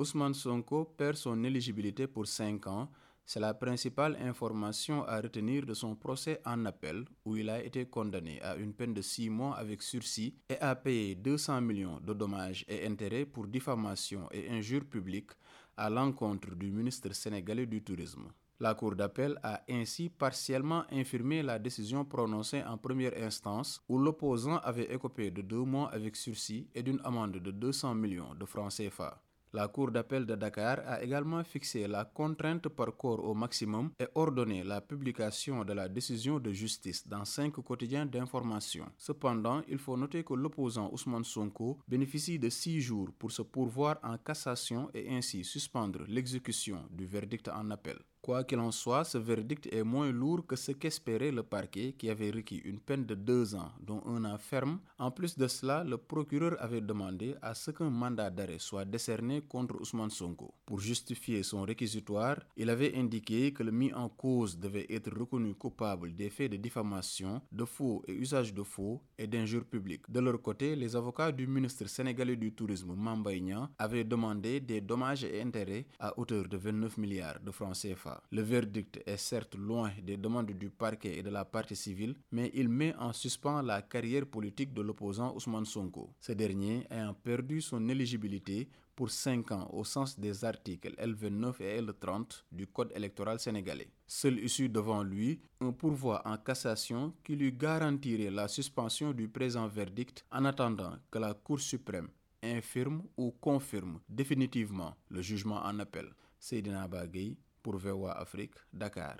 Ousmane Sonko perd son éligibilité pour 5 ans. C'est la principale information à retenir de son procès en appel où il a été condamné à une peine de 6 mois avec sursis et a payé 200 millions de dommages et intérêts pour diffamation et injure publique à l'encontre du ministre sénégalais du Tourisme. La Cour d'appel a ainsi partiellement infirmé la décision prononcée en première instance où l'opposant avait écopé de deux mois avec sursis et d'une amende de 200 millions de francs CFA. La Cour d'appel de Dakar a également fixé la contrainte par corps au maximum et ordonné la publication de la décision de justice dans cinq quotidiens d'information. Cependant, il faut noter que l'opposant Ousmane Sonko bénéficie de six jours pour se pourvoir en cassation et ainsi suspendre l'exécution du verdict en appel. Quoi qu'il en soit, ce verdict est moins lourd que ce qu'espérait le parquet qui avait requis une peine de deux ans, dont un an ferme. En plus de cela, le procureur avait demandé à ce qu'un mandat d'arrêt soit décerné contre Ousmane Sonko. Pour justifier son réquisitoire, il avait indiqué que le mis en cause devait être reconnu coupable des faits de diffamation, de faux et usage de faux et d'injures publiques. De leur côté, les avocats du ministre sénégalais du Tourisme, Mambaïna, avaient demandé des dommages et intérêts à hauteur de 29 milliards de francs CFA. Le verdict est certes loin des demandes du parquet et de la partie civile, mais il met en suspens la carrière politique de l'opposant Ousmane Sonko. Ce dernier ayant perdu son éligibilité pour 5 ans au sens des articles L29 et L30 du Code électoral sénégalais. Seul issu devant lui un pourvoi en cassation qui lui garantirait la suspension du présent verdict en attendant que la Cour suprême infirme ou confirme définitivement le jugement en appel. Seydina Bagay pour VOA Afrique, Dakar.